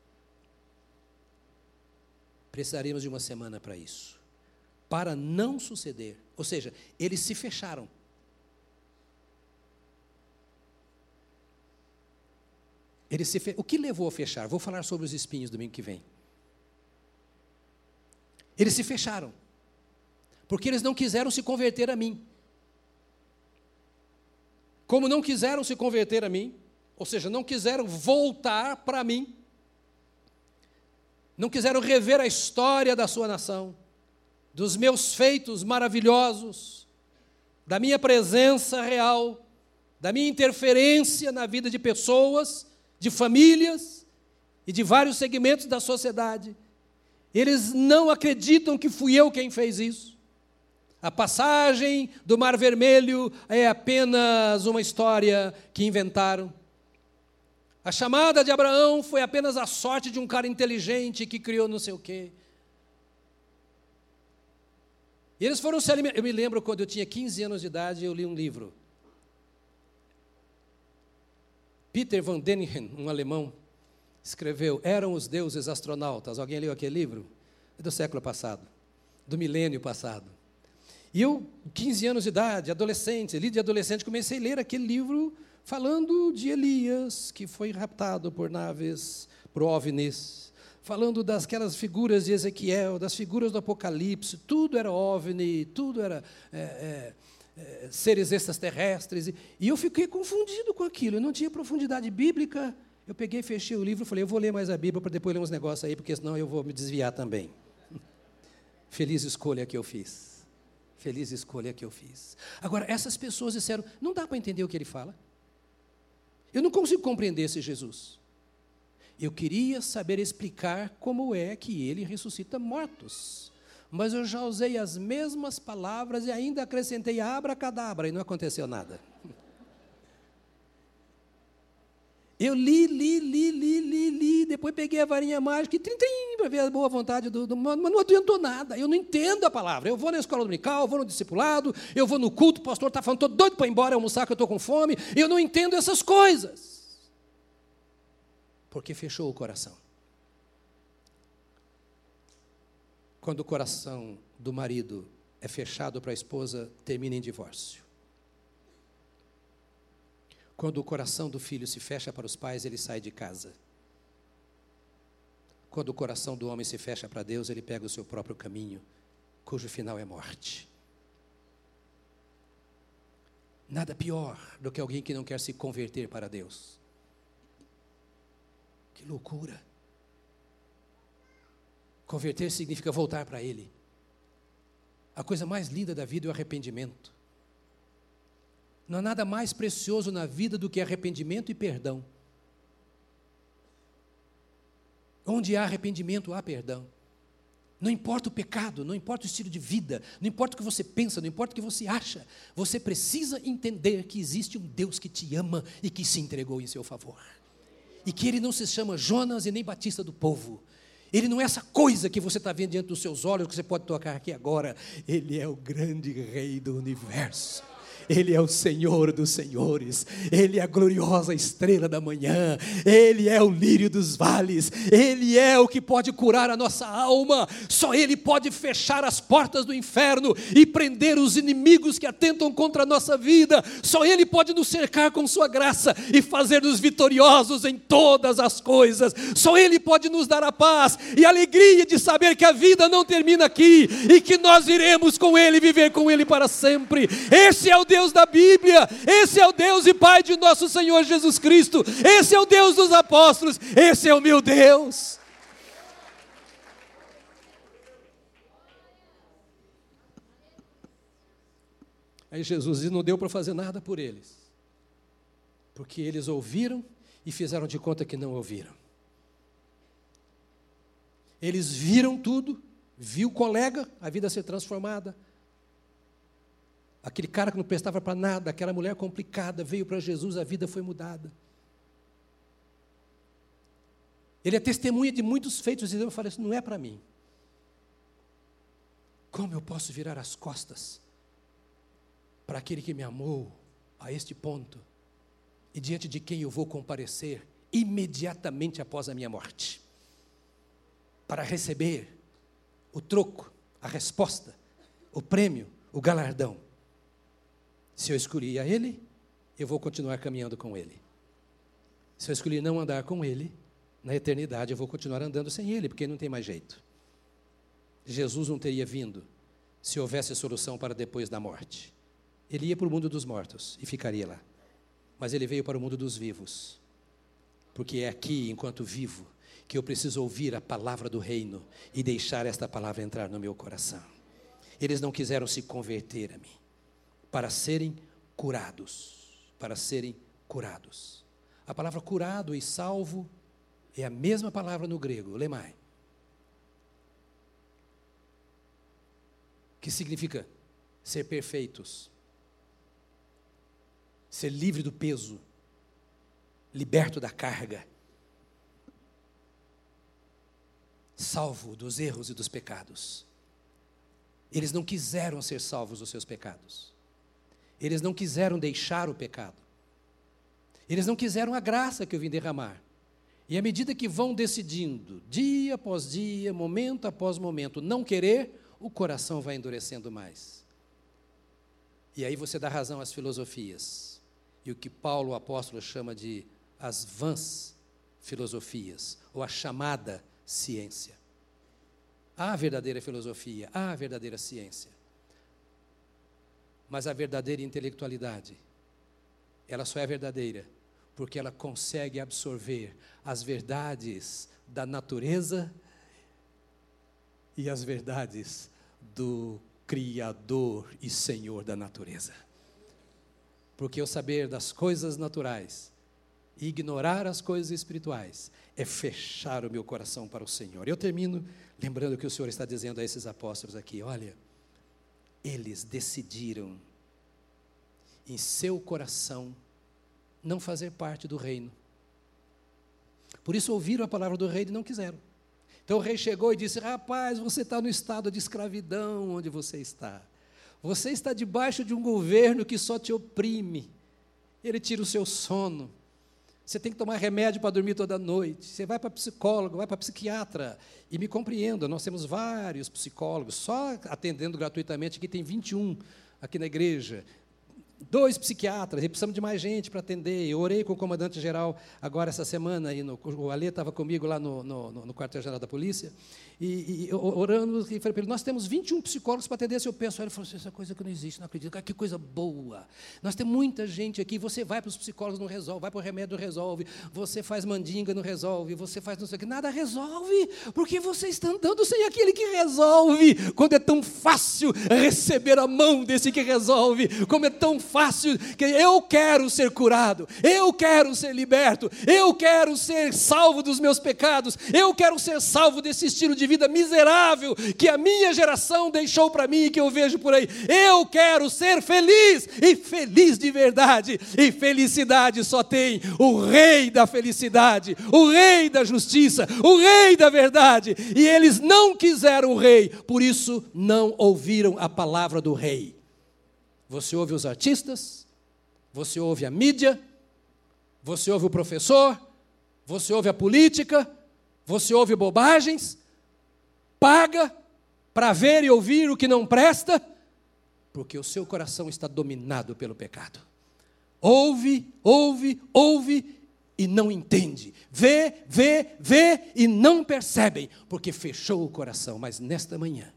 Precisaremos de uma semana para isso. Para não suceder, ou seja, eles se fecharam. Ele se fe... O que levou a fechar? Vou falar sobre os espinhos domingo que vem. Eles se fecharam. Porque eles não quiseram se converter a mim. Como não quiseram se converter a mim, ou seja, não quiseram voltar para mim, não quiseram rever a história da sua nação, dos meus feitos maravilhosos, da minha presença real, da minha interferência na vida de pessoas, de famílias e de vários segmentos da sociedade. Eles não acreditam que fui eu quem fez isso. A passagem do Mar Vermelho é apenas uma história que inventaram. A chamada de Abraão foi apenas a sorte de um cara inteligente que criou não sei o quê. E eles foram se alimentar. Eu me lembro quando eu tinha 15 anos de idade, eu li um livro Peter van Deniken, um alemão, escreveu Eram os deuses astronautas. Alguém leu aquele livro? É do século passado, do milênio passado. E eu, 15 anos de idade, adolescente, li de adolescente, comecei a ler aquele livro falando de Elias, que foi raptado por naves, por OVNIs, falando das figuras de Ezequiel, das figuras do Apocalipse, tudo era OVNI, tudo era é, é, é, seres extraterrestres. E, e eu fiquei confundido com aquilo. Eu não tinha profundidade bíblica. Eu peguei, fechei o livro e falei, eu vou ler mais a Bíblia para depois ler uns negócios aí, porque senão eu vou me desviar também. Feliz escolha que eu fiz. Feliz escolha que eu fiz. Agora, essas pessoas disseram, não dá para entender o que ele fala. Eu não consigo compreender esse Jesus. Eu queria saber explicar como é que ele ressuscita mortos mas eu já usei as mesmas palavras e ainda acrescentei abracadabra e não aconteceu nada. Eu li, li, li, li, li, li, depois peguei a varinha mágica e trim, trim, para ver a boa vontade do, do mas não adiantou nada. Eu não entendo a palavra. Eu vou na escola dominical, eu vou no discipulado, eu vou no culto, o pastor está falando, estou doido para ir embora almoçar, que eu estou com fome. Eu não entendo essas coisas. Porque fechou o coração. Quando o coração do marido é fechado para a esposa, termina em divórcio. Quando o coração do filho se fecha para os pais, ele sai de casa. Quando o coração do homem se fecha para Deus, ele pega o seu próprio caminho, cujo final é morte. Nada pior do que alguém que não quer se converter para Deus. Que loucura! Converter significa voltar para Ele. A coisa mais linda da vida é o arrependimento. Não há nada mais precioso na vida do que arrependimento e perdão. Onde há arrependimento, há perdão. Não importa o pecado, não importa o estilo de vida, não importa o que você pensa, não importa o que você acha, você precisa entender que existe um Deus que te ama e que se entregou em seu favor. E que ele não se chama Jonas e nem Batista do povo, ele não é essa coisa que você está vendo diante dos seus olhos, que você pode tocar aqui agora. Ele é o grande rei do universo. Ele é o Senhor dos senhores, Ele é a gloriosa estrela da manhã, Ele é o lírio dos vales, Ele é o que pode curar a nossa alma, só Ele pode fechar as portas do inferno e prender os inimigos que atentam contra a nossa vida, só Ele pode nos cercar com Sua graça e fazer-nos vitoriosos em todas as coisas, só Ele pode nos dar a paz e a alegria de saber que a vida não termina aqui e que nós iremos com Ele viver com Ele para sempre. Esse é o Deus da Bíblia, esse é o Deus e Pai de nosso Senhor Jesus Cristo, esse é o Deus dos apóstolos, esse é o meu Deus. Aí Jesus diz: não deu para fazer nada por eles, porque eles ouviram e fizeram de conta que não ouviram. Eles viram tudo, viu o colega, a vida ser transformada, Aquele cara que não prestava para nada, aquela mulher complicada, veio para Jesus, a vida foi mudada. Ele é testemunha de muitos feitos, e eu falei assim: não é para mim. Como eu posso virar as costas para aquele que me amou a este ponto e diante de quem eu vou comparecer imediatamente após a minha morte? Para receber o troco, a resposta, o prêmio, o galardão. Se eu escolhi a Ele, eu vou continuar caminhando com Ele. Se eu escolhi não andar com Ele, na eternidade eu vou continuar andando sem Ele, porque não tem mais jeito. Jesus não teria vindo se houvesse solução para depois da morte. Ele ia para o mundo dos mortos e ficaria lá. Mas ele veio para o mundo dos vivos. Porque é aqui, enquanto vivo, que eu preciso ouvir a palavra do reino e deixar esta palavra entrar no meu coração. Eles não quiseram se converter a mim para serem curados. Para serem curados. A palavra curado e salvo é a mesma palavra no grego, lemai. Que significa ser perfeitos, ser livre do peso, liberto da carga, salvo dos erros e dos pecados. Eles não quiseram ser salvos dos seus pecados. Eles não quiseram deixar o pecado. Eles não quiseram a graça que eu vim derramar. E à medida que vão decidindo, dia após dia, momento após momento, não querer, o coração vai endurecendo mais. E aí você dá razão às filosofias. E o que Paulo, o apóstolo, chama de as vãs filosofias, ou a chamada ciência. Há a verdadeira filosofia, há a verdadeira ciência. Mas a verdadeira intelectualidade, ela só é verdadeira porque ela consegue absorver as verdades da natureza e as verdades do Criador e Senhor da natureza. Porque o saber das coisas naturais ignorar as coisas espirituais é fechar o meu coração para o Senhor. Eu termino lembrando que o Senhor está dizendo a esses apóstolos aqui: olha, eles decidiram em seu coração não fazer parte do reino. Por isso ouviram a palavra do rei e não quiseram. Então o rei chegou e disse: Rapaz, você está no estado de escravidão onde você está. Você está debaixo de um governo que só te oprime. Ele tira o seu sono. Você tem que tomar remédio para dormir toda noite. Você vai para psicólogo, vai para psiquiatra. E me compreenda, nós temos vários psicólogos, só atendendo gratuitamente, aqui tem 21 aqui na igreja dois psiquiatras, e precisamos de mais gente para atender. Eu orei com o comandante-geral agora essa semana, aí no, o Alê estava comigo lá no, no, no quartel-geral da polícia, e, e orando, e falei para ele, nós temos 21 psicólogos para atender seu pessoal. Ele falou assim, essa coisa que não existe, não acredito. que coisa boa. Nós temos muita gente aqui, você vai para os psicólogos, não resolve, vai para o remédio, não resolve, você faz mandinga, não resolve, você faz não sei o que, nada resolve, porque você está andando sem aquele que resolve. Quando é tão fácil receber a mão desse que resolve, como é tão fácil que eu quero ser curado, eu quero ser liberto, eu quero ser salvo dos meus pecados, eu quero ser salvo desse estilo de vida miserável que a minha geração deixou para mim e que eu vejo por aí. Eu quero ser feliz e feliz de verdade. E felicidade só tem o Rei da felicidade, o Rei da justiça, o Rei da verdade. E eles não quiseram o Rei, por isso não ouviram a palavra do Rei. Você ouve os artistas, você ouve a mídia, você ouve o professor, você ouve a política, você ouve bobagens, paga para ver e ouvir o que não presta, porque o seu coração está dominado pelo pecado. Ouve, ouve, ouve e não entende. Vê, vê, vê e não percebem, porque fechou o coração. Mas nesta manhã,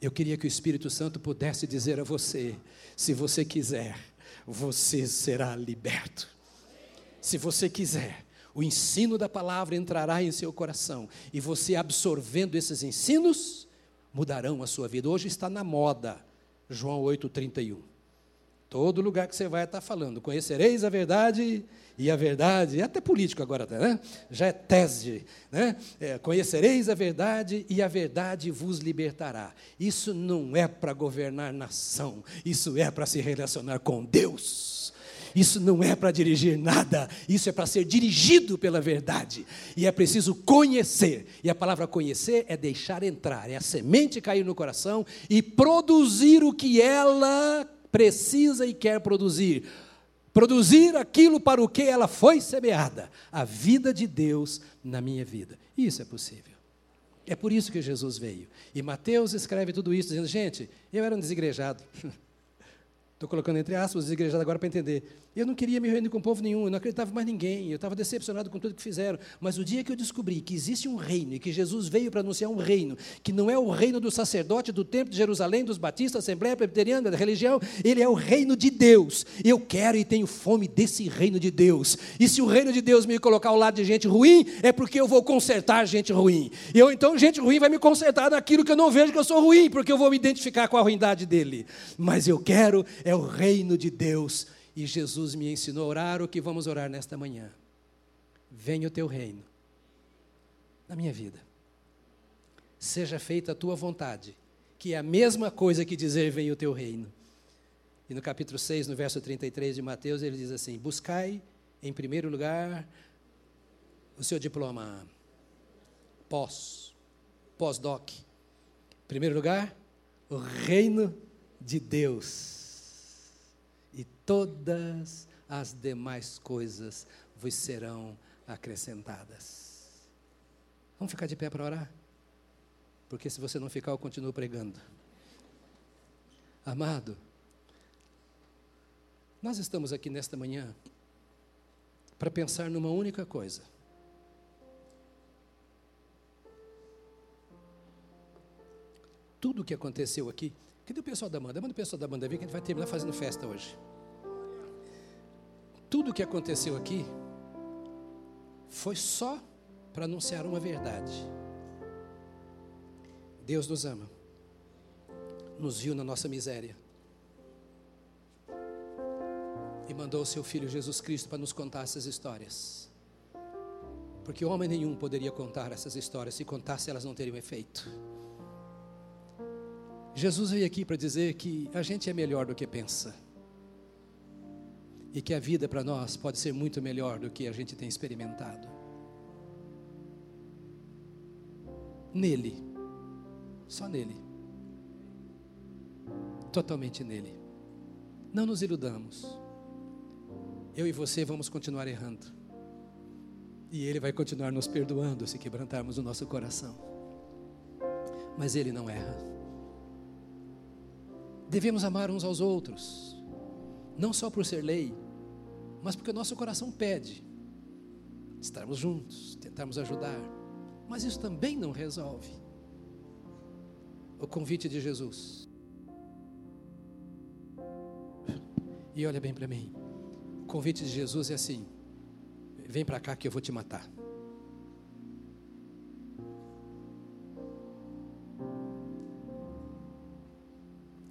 eu queria que o Espírito Santo pudesse dizer a você: se você quiser, você será liberto. Se você quiser, o ensino da palavra entrará em seu coração e você absorvendo esses ensinos mudarão a sua vida. Hoje está na moda, João 8:31. Todo lugar que você vai estar falando, conhecereis a verdade e a verdade, até político agora, né? já é tese, né? É, conhecereis a verdade e a verdade vos libertará. Isso não é para governar nação, isso é para se relacionar com Deus. Isso não é para dirigir nada, isso é para ser dirigido pela verdade. E é preciso conhecer. E a palavra conhecer é deixar entrar, é a semente cair no coração e produzir o que ela precisa e quer produzir produzir aquilo para o que ela foi semeada, a vida de Deus na minha vida. Isso é possível. É por isso que Jesus veio. E Mateus escreve tudo isso, dizendo: gente, eu era um desigrejado. Estou colocando entre aspas desigrejado agora para entender. Eu não queria me reunir com povo nenhum, eu não acreditava mais ninguém, eu estava decepcionado com tudo que fizeram. Mas o dia que eu descobri que existe um reino e que Jesus veio para anunciar um reino, que não é o reino do sacerdote, do templo de Jerusalém, dos batistas, Assembleia Presbiteriana, da religião, ele é o reino de Deus. Eu quero e tenho fome desse reino de Deus. E se o reino de Deus me colocar ao lado de gente ruim, é porque eu vou consertar gente ruim. E eu então, gente ruim vai me consertar naquilo que eu não vejo que eu sou ruim, porque eu vou me identificar com a ruindade dele. Mas eu quero é o reino de Deus e Jesus me ensinou a orar o que vamos orar nesta manhã. Venha o teu reino na minha vida. Seja feita a tua vontade, que é a mesma coisa que dizer venha o teu reino. E no capítulo 6, no verso 33 de Mateus, ele diz assim: Buscai em primeiro lugar o seu diploma pós, pós-doc. Em primeiro lugar, o reino de Deus todas as demais coisas vos serão acrescentadas. Vamos ficar de pé para orar? Porque se você não ficar, eu continuo pregando. Amado, nós estamos aqui nesta manhã para pensar numa única coisa. Tudo o que aconteceu aqui Cadê o pessoal da banda? Manda o pessoal da banda vir que a gente vai terminar fazendo festa hoje. Tudo o que aconteceu aqui foi só para anunciar uma verdade. Deus nos ama, nos viu na nossa miséria e mandou o seu Filho Jesus Cristo para nos contar essas histórias. Porque homem nenhum poderia contar essas histórias, se contasse elas não teriam efeito. Jesus veio aqui para dizer que a gente é melhor do que pensa. E que a vida para nós pode ser muito melhor do que a gente tem experimentado. Nele. Só nele. Totalmente nele. Não nos iludamos. Eu e você vamos continuar errando. E Ele vai continuar nos perdoando se quebrantarmos o nosso coração. Mas Ele não erra. Devemos amar uns aos outros, não só por ser lei, mas porque o nosso coração pede estarmos juntos, tentarmos ajudar. Mas isso também não resolve. O convite de Jesus. E olha bem para mim. O convite de Jesus é assim: vem para cá que eu vou te matar.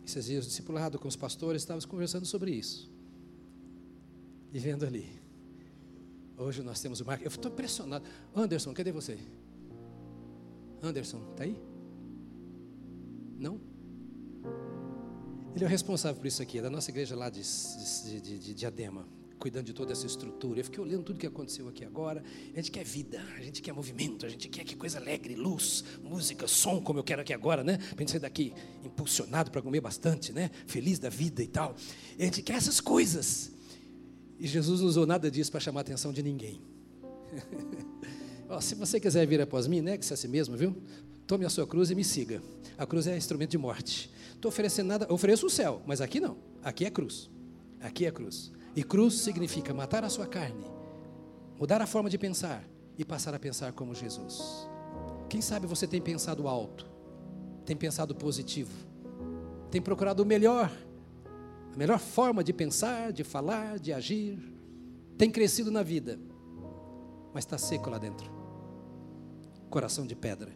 Esses dias, discipulado com os pastores, estávamos conversando sobre isso. E vendo ali. Hoje nós temos o Marco. Eu estou impressionado. Anderson, cadê você? Anderson, está aí? Não? Ele é o responsável por isso aqui, é da nossa igreja lá de, de, de, de Diadema. cuidando de toda essa estrutura. Eu fiquei olhando tudo que aconteceu aqui agora. A gente quer vida, a gente quer movimento, a gente quer que coisa alegre, luz, música, som, como eu quero aqui agora, né? Para gente sair daqui impulsionado para comer bastante, né? Feliz da vida e tal. A gente quer essas coisas. E Jesus não usou nada disso para chamar a atenção de ninguém. se você quiser vir após mim, negue-se a si mesmo, viu? Tome a sua cruz e me siga. A cruz é instrumento de morte. Estou oferecendo nada, ofereço o céu, mas aqui não. Aqui é cruz. Aqui é cruz. E cruz significa matar a sua carne, mudar a forma de pensar e passar a pensar como Jesus. Quem sabe você tem pensado alto, tem pensado positivo, tem procurado o melhor, a melhor forma de pensar, de falar, de agir, tem crescido na vida, mas está seco lá dentro coração de pedra.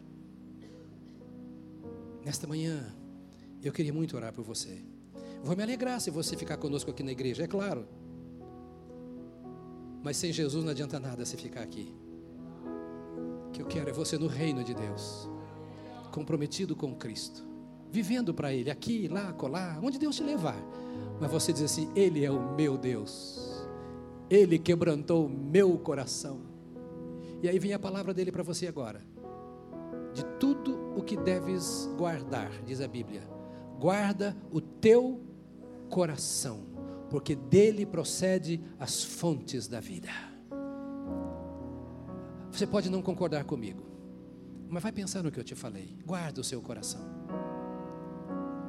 Nesta manhã, eu queria muito orar por você. Vou me alegrar se você ficar conosco aqui na igreja, é claro. Mas sem Jesus não adianta nada você ficar aqui. O que eu quero é você no reino de Deus, comprometido com Cristo, vivendo para Ele, aqui, lá, colar, onde Deus te levar. Mas você diz assim: Ele é o meu Deus, Ele quebrantou o meu coração. E aí vem a palavra dele para você agora. De tudo o que deves guardar, diz a Bíblia, guarda o teu coração, porque dele procede as fontes da vida. Você pode não concordar comigo, mas vai pensar no que eu te falei. Guarda o seu coração,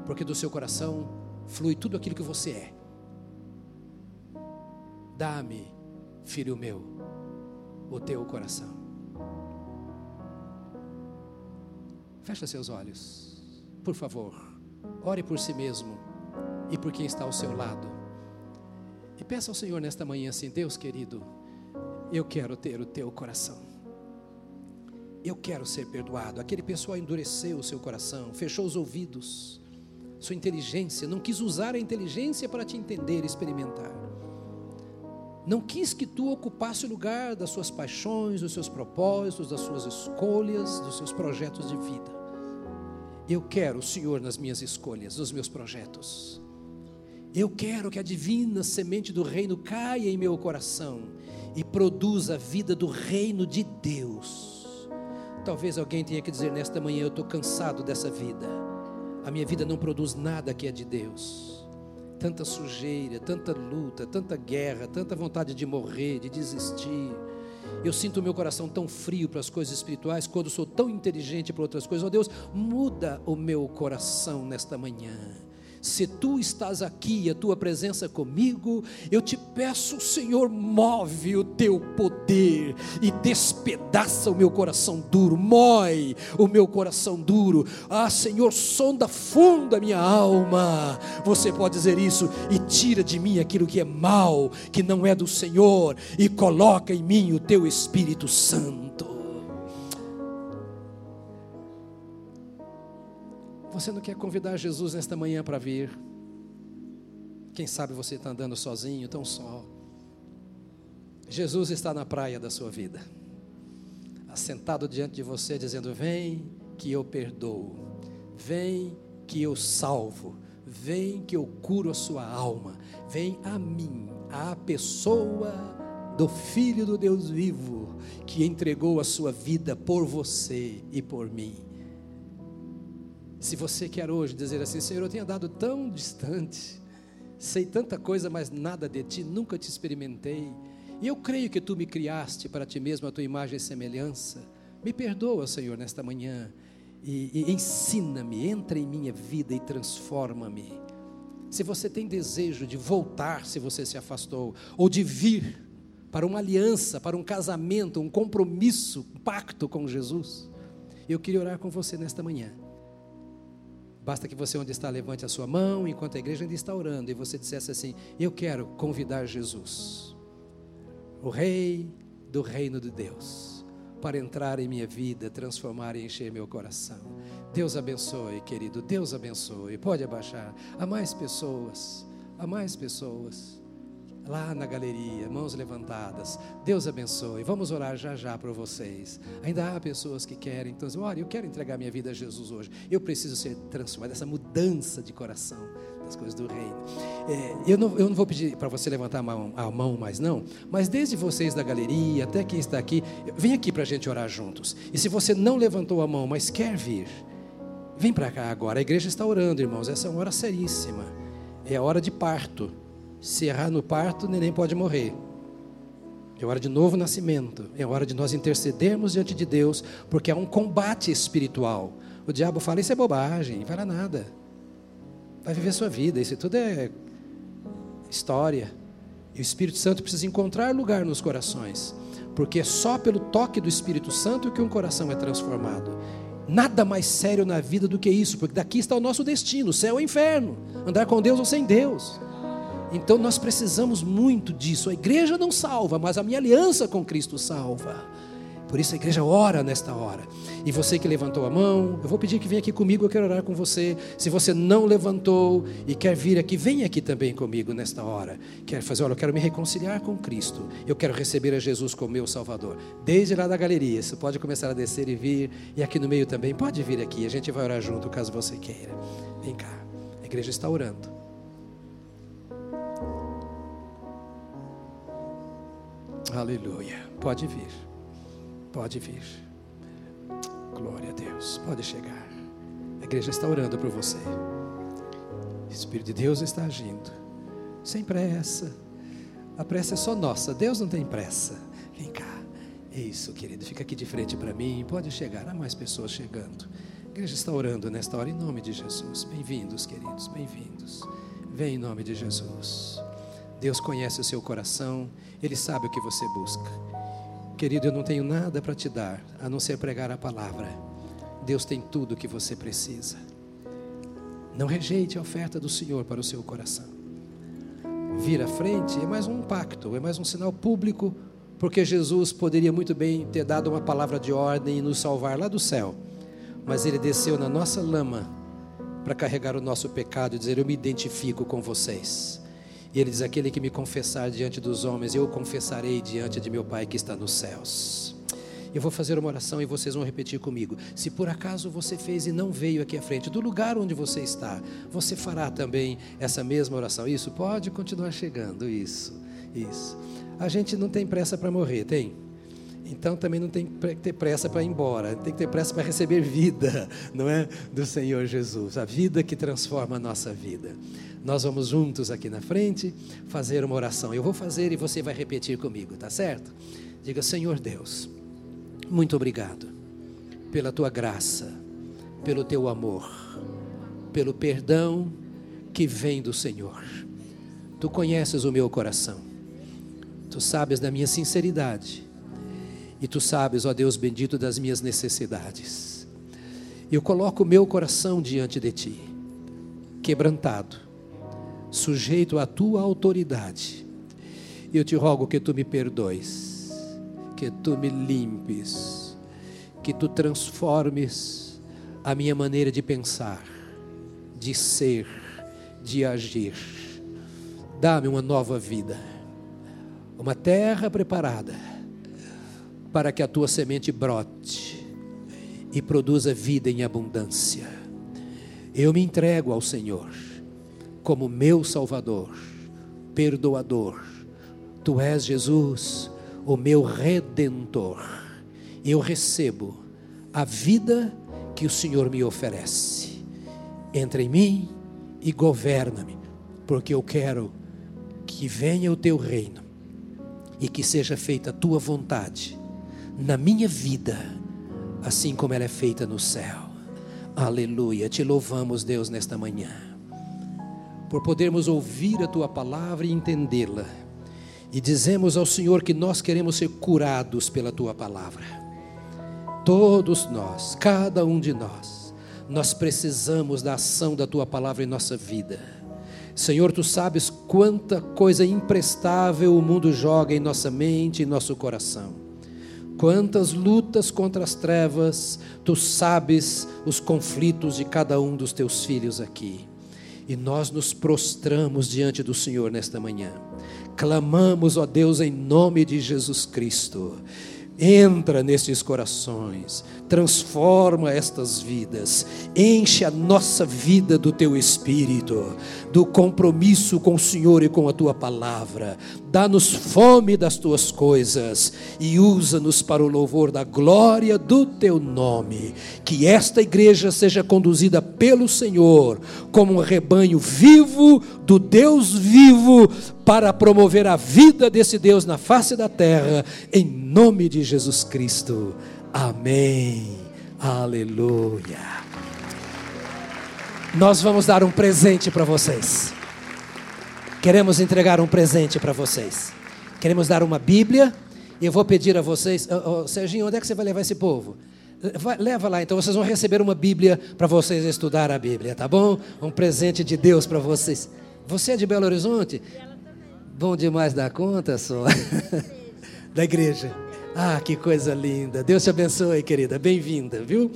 porque do seu coração flui tudo aquilo que você é. Dá-me, filho meu, o teu coração. Fecha seus olhos, por favor. Ore por si mesmo e por quem está ao seu lado. E peça ao Senhor nesta manhã assim: Deus querido, eu quero ter o teu coração. Eu quero ser perdoado. Aquele pessoal endureceu o seu coração, fechou os ouvidos, sua inteligência, não quis usar a inteligência para te entender, experimentar não quis que tu ocupasse o lugar das suas paixões, dos seus propósitos, das suas escolhas, dos seus projetos de vida. Eu quero o Senhor nas minhas escolhas, nos meus projetos. Eu quero que a divina semente do reino caia em meu coração e produza a vida do reino de Deus. Talvez alguém tenha que dizer nesta manhã: Eu estou cansado dessa vida. A minha vida não produz nada que é de Deus tanta sujeira, tanta luta, tanta guerra, tanta vontade de morrer, de desistir. Eu sinto o meu coração tão frio para as coisas espirituais, quando sou tão inteligente para outras coisas. Oh Deus, muda o meu coração nesta manhã se tu estás aqui, a tua presença comigo, eu te peço, Senhor, move o teu poder e despedaça o meu coração duro, mói o meu coração duro. Ah, Senhor, sonda fundo a minha alma. Você pode dizer isso e tira de mim aquilo que é mal, que não é do Senhor, e coloca em mim o teu Espírito Santo. Você não quer convidar Jesus nesta manhã para vir? Quem sabe você está andando sozinho, tão só. Jesus está na praia da sua vida, assentado diante de você, dizendo: Vem que eu perdoo, vem que eu salvo, vem que eu curo a sua alma, vem a mim, a pessoa do Filho do Deus vivo, que entregou a sua vida por você e por mim. Se você quer hoje dizer assim, Senhor, eu tenho andado tão distante, sei tanta coisa, mas nada de ti, nunca te experimentei, e eu creio que tu me criaste para ti mesmo a tua imagem e semelhança. Me perdoa, Senhor, nesta manhã, e, e ensina-me, entra em minha vida e transforma-me. Se você tem desejo de voltar, se você se afastou, ou de vir para uma aliança, para um casamento, um compromisso, um pacto com Jesus, eu queria orar com você nesta manhã. Basta que você, onde está, levante a sua mão enquanto a igreja ainda está orando e você dissesse assim: Eu quero convidar Jesus, o Rei do Reino de Deus, para entrar em minha vida, transformar e encher meu coração. Deus abençoe, querido, Deus abençoe. Pode abaixar. A mais pessoas, a mais pessoas lá na galeria, mãos levantadas. Deus abençoe. Vamos orar já já para vocês. Ainda há pessoas que querem, então, olha, eu quero entregar minha vida a Jesus hoje. Eu preciso ser transformado, essa mudança de coração. as coisas do reino. É, eu, não, eu não vou pedir para você levantar a mão, a mão mais não, mas desde vocês da galeria até quem está aqui, vem aqui para a gente orar juntos. E se você não levantou a mão, mas quer vir, vem para cá agora. A igreja está orando, irmãos. Essa é uma hora seríssima. É a hora de parto. Se errar no parto, o neném pode morrer. É hora de novo nascimento. É hora de nós intercedermos diante de Deus, porque há um combate espiritual. O diabo fala: Isso é bobagem, não vai nada. Vai viver sua vida. Isso tudo é história. E o Espírito Santo precisa encontrar lugar nos corações, porque é só pelo toque do Espírito Santo que um coração é transformado. Nada mais sério na vida do que isso, porque daqui está o nosso destino: céu ou inferno, andar com Deus ou sem Deus. Então nós precisamos muito disso. A igreja não salva, mas a minha aliança com Cristo salva. Por isso a igreja ora nesta hora. E você que levantou a mão, eu vou pedir que venha aqui comigo, eu quero orar com você. Se você não levantou e quer vir aqui, venha aqui também comigo nesta hora. Quer fazer, olha, eu quero me reconciliar com Cristo. Eu quero receber a Jesus como meu Salvador. Desde lá da galeria, você pode começar a descer e vir. E aqui no meio também, pode vir aqui. A gente vai orar junto, caso você queira. Vem cá. A igreja está orando. Aleluia. Pode vir. Pode vir. Glória a Deus. Pode chegar. A igreja está orando por você. O Espírito de Deus está agindo. Sem pressa. A pressa é só nossa. Deus não tem pressa. Vem cá. Isso, querido. Fica aqui de frente para mim. Pode chegar. Há mais pessoas chegando. A igreja está orando nesta hora em nome de Jesus. Bem-vindos, queridos. Bem-vindos. Vem em nome de Jesus. Deus conhece o seu coração, Ele sabe o que você busca. Querido, eu não tenho nada para te dar a não ser pregar a palavra. Deus tem tudo o que você precisa. Não rejeite a oferta do Senhor para o seu coração. Vir à frente é mais um pacto, é mais um sinal público, porque Jesus poderia muito bem ter dado uma palavra de ordem e nos salvar lá do céu, mas ele desceu na nossa lama para carregar o nosso pecado e dizer: Eu me identifico com vocês. E ele diz: Aquele que me confessar diante dos homens, eu confessarei diante de meu Pai que está nos céus. Eu vou fazer uma oração e vocês vão repetir comigo. Se por acaso você fez e não veio aqui à frente, do lugar onde você está, você fará também essa mesma oração. Isso pode continuar chegando. Isso, isso. A gente não tem pressa para morrer, tem? Então também não tem que ter pressa para ir embora, tem que ter pressa para receber vida, não é? Do Senhor Jesus, a vida que transforma a nossa vida. Nós vamos juntos aqui na frente fazer uma oração. Eu vou fazer e você vai repetir comigo, tá certo? Diga, Senhor Deus, muito obrigado pela tua graça, pelo teu amor, pelo perdão que vem do Senhor. Tu conheces o meu coração, tu sabes da minha sinceridade, e tu sabes, ó Deus bendito, das minhas necessidades. Eu coloco o meu coração diante de ti, quebrantado, sujeito à tua autoridade. E eu te rogo que tu me perdoes, que tu me limpes, que tu transformes a minha maneira de pensar, de ser, de agir. Dá-me uma nova vida, uma terra preparada para que a tua semente brote e produza vida em abundância. Eu me entrego ao Senhor como meu Salvador, perdoador. Tu és Jesus, o meu redentor. Eu recebo a vida que o Senhor me oferece. Entra em mim e governa-me, porque eu quero que venha o teu reino e que seja feita a tua vontade na minha vida, assim como ela é feita no céu. Aleluia. Te louvamos, Deus, nesta manhã por podermos ouvir a tua palavra e entendê-la. E dizemos ao Senhor que nós queremos ser curados pela tua palavra. Todos nós, cada um de nós, nós precisamos da ação da tua palavra em nossa vida. Senhor, tu sabes quanta coisa imprestável o mundo joga em nossa mente e nosso coração. Quantas lutas contra as trevas, tu sabes os conflitos de cada um dos teus filhos aqui. E nós nos prostramos diante do Senhor nesta manhã. Clamamos, ó Deus, em nome de Jesus Cristo. Entra nestes corações, transforma estas vidas, enche a nossa vida do teu espírito, do compromisso com o Senhor e com a tua palavra. Dá-nos fome das tuas coisas e usa-nos para o louvor da glória do teu nome. Que esta igreja seja conduzida pelo Senhor como um rebanho vivo do Deus vivo para promover a vida desse Deus na face da terra, em nome de Jesus Cristo. Amém. Aleluia. Nós vamos dar um presente para vocês. Queremos entregar um presente para vocês. Queremos dar uma Bíblia. E eu vou pedir a vocês, oh, oh, Serginho, onde é que você vai levar esse povo? Vai, leva lá, então vocês vão receber uma Bíblia para vocês estudar a Bíblia, tá bom? Um presente de Deus para vocês. Você é de Belo Horizonte? Bom demais da conta, só. da igreja. Ah, que coisa linda. Deus te abençoe, querida. Bem-vinda, viu?